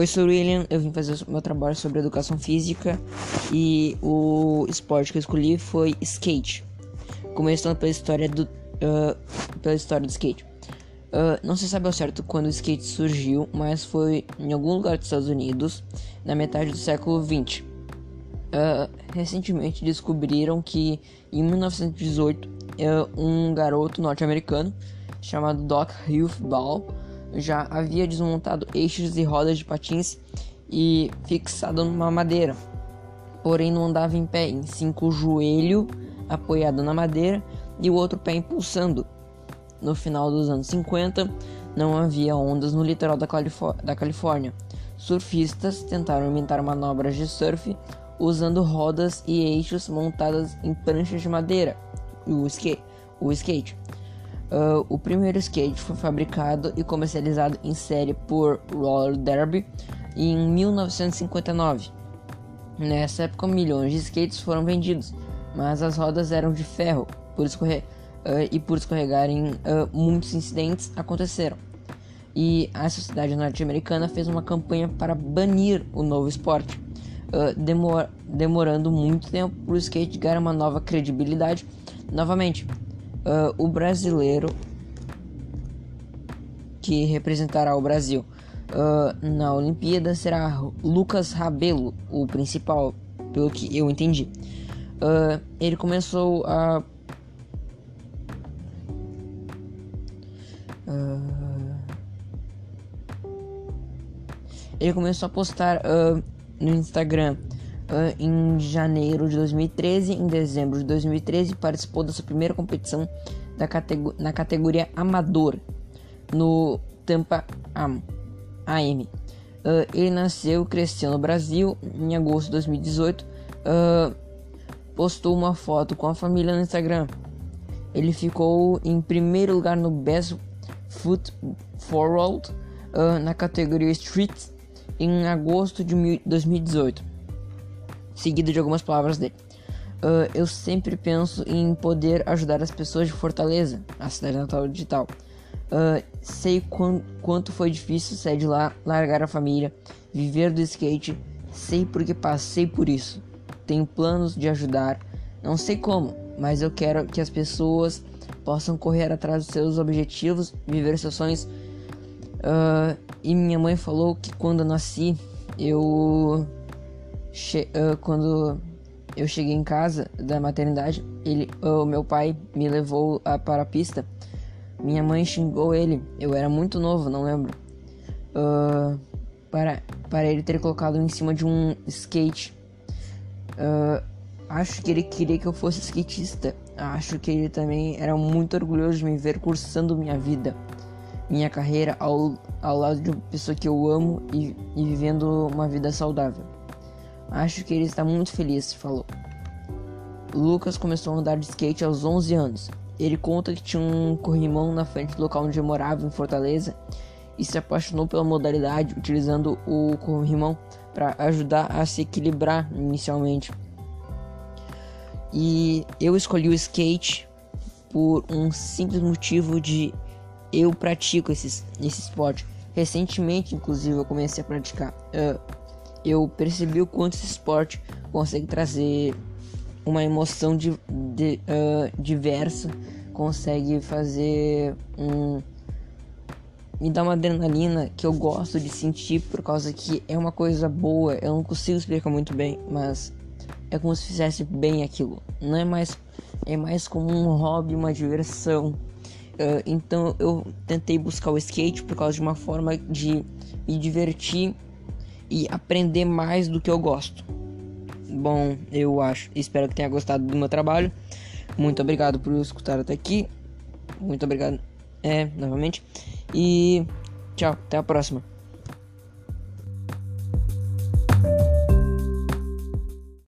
Oi, sou o William. Eu vim fazer o meu trabalho sobre educação física e o esporte que eu escolhi foi skate. Começando pela história do uh, pela história do skate. Uh, não se sabe ao certo quando o skate surgiu, mas foi em algum lugar dos Estados Unidos na metade do século 20. Uh, recentemente descobriram que em 1918 um garoto norte-americano chamado Doc Ball já havia desmontado eixos e rodas de patins e fixado numa madeira. Porém, não andava em pé, em cinco joelho apoiado na madeira e o outro pé impulsando. No final dos anos 50, não havia ondas no litoral da, da Califórnia. Surfistas tentaram inventar manobras de surf usando rodas e eixos montadas em pranchas de madeira, skate. O skate. Uh, o primeiro skate foi fabricado e comercializado em série por Roller Derby em 1959. Nessa época, milhões de skates foram vendidos, mas as rodas eram de ferro por escorrer, uh, e por escorregarem, uh, muitos incidentes aconteceram. E a sociedade norte-americana fez uma campanha para banir o novo esporte, demor demorando muito tempo para o skate ganhar uma nova credibilidade novamente uh, o brasileiro que representará o Brasil uh, na Olimpíada será Lucas Rabelo, o principal, pelo que eu entendi. Uh, ele começou a ele começou a postar no Instagram em janeiro de 2013. Em dezembro de 2013, participou da sua primeira competição da na categoria Amador no Tampa Am AM. Uh, ele nasceu e cresceu no Brasil em agosto de 2018. Uh, postou uma foto com a família no Instagram. Ele ficou em primeiro lugar no Best Foot Forward uh, na categoria Street em agosto de 2018 seguido de algumas palavras dele. Uh, eu sempre penso em poder ajudar as pessoas de Fortaleza, a cidade natal digital. Uh, sei quant, quanto foi difícil sair de lá, largar a família, viver do skate. Sei porque passei por isso. Tenho planos de ajudar, não sei como, mas eu quero que as pessoas possam correr atrás dos seus objetivos, viver seus sonhos. Uh, e minha mãe falou que quando eu nasci, eu che uh, quando eu cheguei em casa da maternidade, ele, o uh, meu pai me levou uh, para a pista. Minha mãe xingou ele. Eu era muito novo, não lembro. Ah, para, para ele ter colocado em cima de um skate. acho que ele queria que eu fosse skatista. Acho que ele também era muito orgulhoso de me ver cursando minha vida, minha carreira ao, ao lado de uma pessoa que eu amo e, e vivendo uma vida saudável. Acho que ele está muito feliz, falou. Lucas começou a andar de skate aos 11 anos. Ele conta que tinha um corrimão na frente do local onde morava, em Fortaleza, e se apaixonou pela modalidade, utilizando o corrimão para ajudar a se equilibrar inicialmente. E eu escolhi o skate por um simples motivo de eu pratico esse, esse esporte. Recentemente, inclusive, eu comecei a praticar. Uh, eu percebi o quanto esse esporte consegue trazer uma emoção de, de, uh, diversa, consegue fazer um. me dar uma adrenalina que eu gosto de sentir por causa que é uma coisa boa. Eu não consigo explicar muito bem, mas é como se fizesse bem aquilo. Não é mais. É mais como um hobby, uma diversão. Uh, então eu tentei buscar o skate por causa de uma forma de me divertir e aprender mais do que eu gosto. Bom, eu acho, espero que tenha gostado do meu trabalho. Muito obrigado por escutar até aqui. Muito obrigado, é, novamente. E tchau, até a próxima.